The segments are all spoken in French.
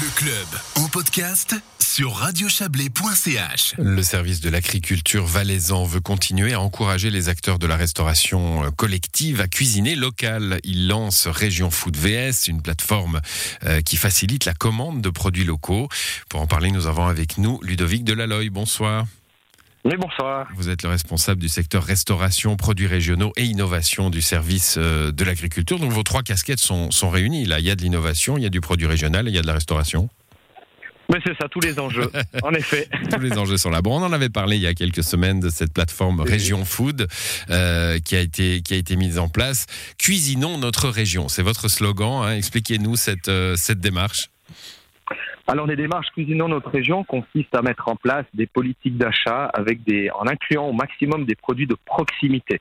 Le club en podcast sur radiochablais.ch. Le service de l'agriculture valaisan veut continuer à encourager les acteurs de la restauration euh, collective à cuisiner local. Il lance Région Food VS, une plateforme euh, qui facilite la commande de produits locaux. Pour en parler, nous avons avec nous Ludovic Delaloy. Bonsoir. Oui, bonsoir. Vous êtes le responsable du secteur restauration, produits régionaux et innovation du service euh, de l'agriculture. Donc vos trois casquettes sont, sont réunies. Là, il y a de l'innovation, il y a du produit régional et il y a de la restauration. Mais c'est ça, tous les enjeux, en effet. Tous les enjeux sont là. Bon, on en avait parlé il y a quelques semaines de cette plateforme Région Food euh, qui, a été, qui a été mise en place. Cuisinons notre région, c'est votre slogan. hein. Expliquez-nous cette, euh, cette démarche. Alors, les démarches Cuisinons notre région consistent à mettre en place des politiques d'achat avec en incluant au maximum des produits de proximité.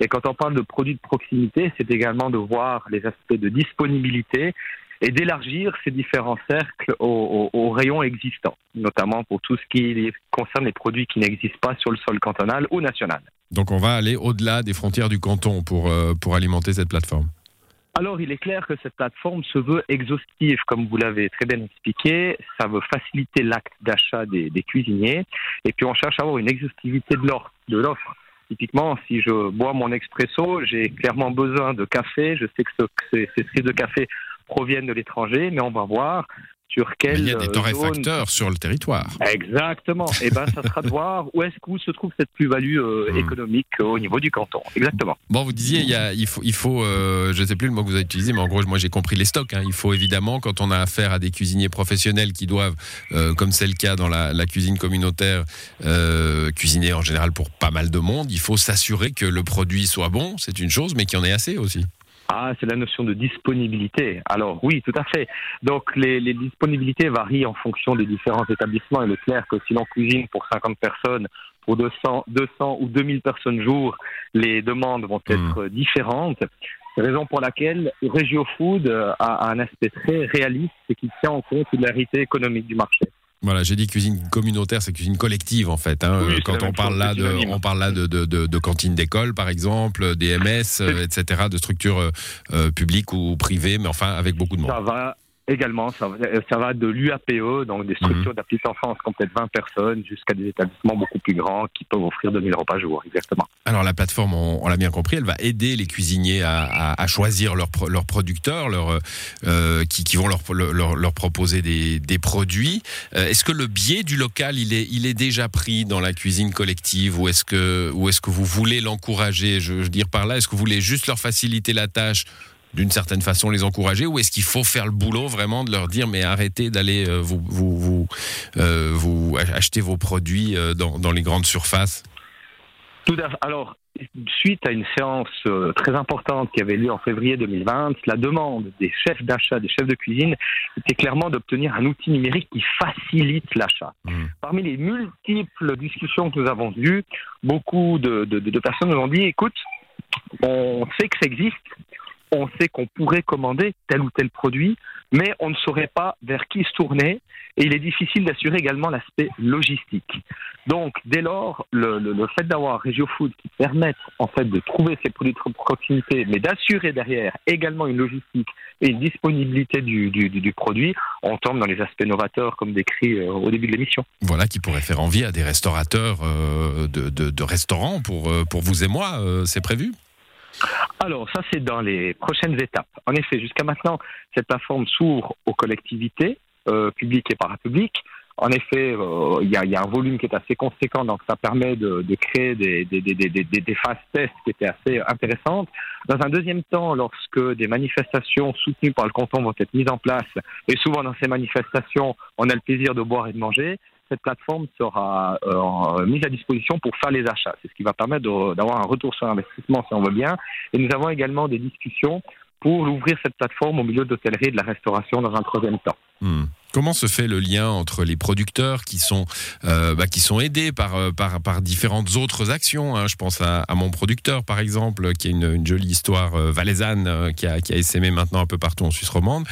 Et quand on parle de produits de proximité, c'est également de voir les aspects de disponibilité et d'élargir ces différents cercles aux rayons existants, notamment pour tout ce qui concerne les produits qui n'existent pas sur le sol cantonal ou national. Donc on va aller au-delà des frontières du canton pour, euh, pour alimenter cette plateforme. Alors, il est clair que cette plateforme se veut exhaustive, comme vous l'avez très bien expliqué. Ça veut faciliter l'acte d'achat des, cuisiniers. Et puis, on cherche à avoir une exhaustivité de l'offre. Typiquement, si je bois mon expresso, j'ai clairement besoin de café. Je sais que ce- que ces, ces de café proviennent de l'étranger, mais on va voir sur Mais quelle il y a des euh, torréfacteurs sur le territoire. Exactement. Et ben, ça sera de voir où est-ce où se trouve cette plus-value euh, Hmm. économique euh, au niveau du canton. Exactement. Bon, vous disiez, il, y a, il faut, il faut euh, je ne sais plus le mot que vous avez utilisé, mais en gros, moi j'ai compris les stocks. hein. Il faut évidemment, quand on a affaire à des cuisiniers professionnels qui doivent, comme c'est le cas dans la, la cuisine communautaire, cuisiner en général pour pas mal de monde, il faut s'assurer que le produit soit bon, c'est une chose, mais qu'il y en ait assez aussi. Ah, c'est la notion de disponibilité. Alors oui, tout à fait. Donc les, les disponibilités varient en fonction des différents établissements. Il est clair que si l'on cuisine pour 50 personnes, pour 200, 200 ou 2000 personnes jour, les demandes vont être différentes. C'est la raison pour laquelle Regio Food a un aspect très réaliste et qui tient en compte de la réalité économique du marché. Voilà, j'ai dit cuisine communautaire, c'est cuisine collective en fait. hein. Oui, Quand on parle là de, on parle là de, de, de, de cantines d'école par exemple, des MS, euh, etc., de structures euh, euh, publiques ou privées, mais enfin avec beaucoup de monde. Ça va également, ça va, ça va de l'UAPE, donc des structures la petite enfance complète 20 personnes, jusqu'à des établissements beaucoup plus grands qui peuvent offrir 2000 repas jour, exactement. Alors la plateforme, on, on l'a bien compris, elle va aider les cuisiniers à, à- à choisir leurs pro- leurs producteurs, euh, qui, qui vont leur, leur, leur proposer des, des produits. Euh, est-ce que le biais du local, il est, il est déjà pris dans la cuisine collective ou est-ce que, ou est-ce que vous voulez l'encourager? Je, je veux dire par là, est-ce que vous voulez juste leur faciliter la tâche d'une certaine façon les encourager ou est-ce qu'il faut faire le boulot vraiment de leur dire mais arrêtez d'aller euh, vous, vous, vous, euh, vous acheter vos produits euh, dans, dans les grandes surfaces? Tout à. Alors, suite à une séance très importante qui avait lieu en février 2020, la demande des chefs d'achat, des chefs de cuisine, était clairement d'obtenir un outil numérique qui facilite l'achat. Mhm. Parmi les multiples discussions que nous avons eues, beaucoup de, de- de personnes nous ont dit, écoute, on sait que ça existe, on sait qu'on pourrait commander tel ou tel produit, mais on ne saurait pas vers qui se tourner et il est difficile d'assurer également l'aspect logistique. Donc, dès lors, le, fait d'avoir Regio Food qui permette en fait de trouver ces produits de proximité, mais d'assurer derrière également une logistique et une disponibilité du, du- du- du produit, on tombe dans les aspects novateurs comme décrit euh, au début de l'émission. Voilà, qui pourrait faire envie à des restaurateurs euh, de, restaurants pour, euh, pour vous et moi. c'est prévu Alors, ça, c'est dans les prochaines étapes. En effet, jusqu'à maintenant, cette plateforme s'ouvre aux collectivités, euh, publiques et parapubliques. En effet, euh, il y, a, un volume qui est assez conséquent, donc ça permet de, créer des, phases tests qui étaient assez intéressantes. Dans un deuxième temps, lorsque des manifestations soutenues par le canton vont être mises en place, et souvent dans ces manifestations, on a le plaisir de boire et de manger, cette plateforme sera euh, mise à disposition pour faire les achats. C'est ce qui va permettre d'avoir un retour sur investissement, si on veut bien. Et nous avons également des discussions pour ouvrir cette plateforme au milieu de l'hôtellerie et de la restauration dans un troisième temps. Hmm. Comment se fait le lien entre les producteurs qui sont, euh, bah, qui sont aidés par, euh, par, par différentes autres actions hein? Je pense à, mon producteur, par exemple, qui a une, jolie histoire euh, valaisanne euh, qui, a, qui a essaimé maintenant un peu partout en Suisse romande.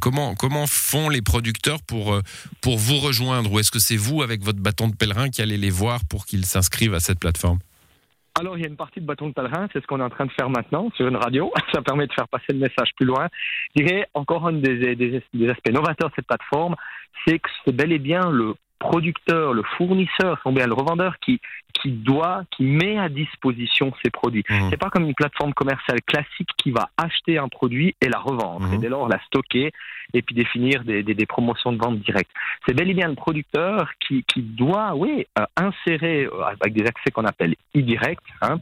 Comment, comment font les producteurs pour, pour vous rejoindre? Ou est-ce que c'est vous, avec votre bâton de pèlerin, qui allez les voir pour qu'ils s'inscrivent à cette plateforme? Alors, il y a une partie de bâton de pèlerin, c'est ce qu'on est en train de faire maintenant sur une radio. Ça permet de faire passer le message plus loin. Je dirais encore un des, des, aspects novateurs de cette plateforme, c'est que c'est bel et bien le producteur, le fournisseur, sont bien le revendeur qui qui doit, qui met à disposition ses produits. Mmh. C'est pas comme une plateforme commerciale classique qui va acheter un produit et la revendre, mmh. et dès lors la stocker et puis définir des, des, des promotions de vente directes. C'est bel et bien le producteur qui, qui doit, oui, euh, insérer euh, avec des accès qu'on appelle e-direct, hein,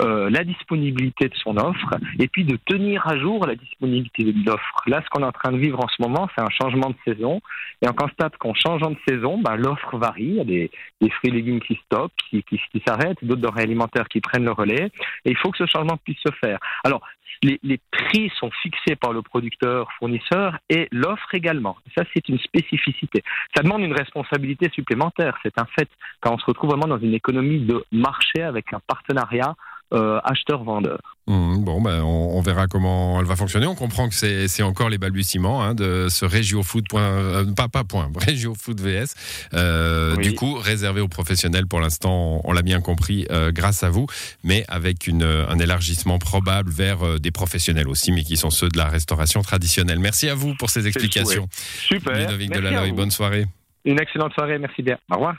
euh, la disponibilité de son offre et puis de tenir à jour la disponibilité de l'offre. Là, ce qu'on est en train de vivre en ce moment, c'est un changement de saison et on constate qu'en changeant de saison, bah, l'offre varie. Il y a des, des fruits et légumes qui stoppent, qui, qui, s'arrêtent, d'autres denrées alimentaires qui prennent le relais. Et il faut que ce changement puisse se faire. Alors, les, les prix sont fixés par le producteur, fournisseur et l'offre également. Ça, c'est une spécificité. Ça demande une responsabilité supplémentaire. C'est un fait quand on se retrouve vraiment dans une économie de marché avec un partenariat euh, acheteur-vendeur. Mmh, bon, ben, on, on, verra comment elle va fonctionner. On comprend que c'est encore les balbutiements hein, de ce RegioFood. Euh, pas, pas point, VS. Euh, oui. Du coup, réservé aux professionnels pour l'instant, on, on l'a bien compris, grâce à vous, mais avec une, un élargissement probable vers des professionnels aussi, mais qui sont ceux de la restauration traditionnelle. Merci à vous pour ces explications. Super. Ludovic bonne soirée. Une excellente soirée, merci bien. Au revoir.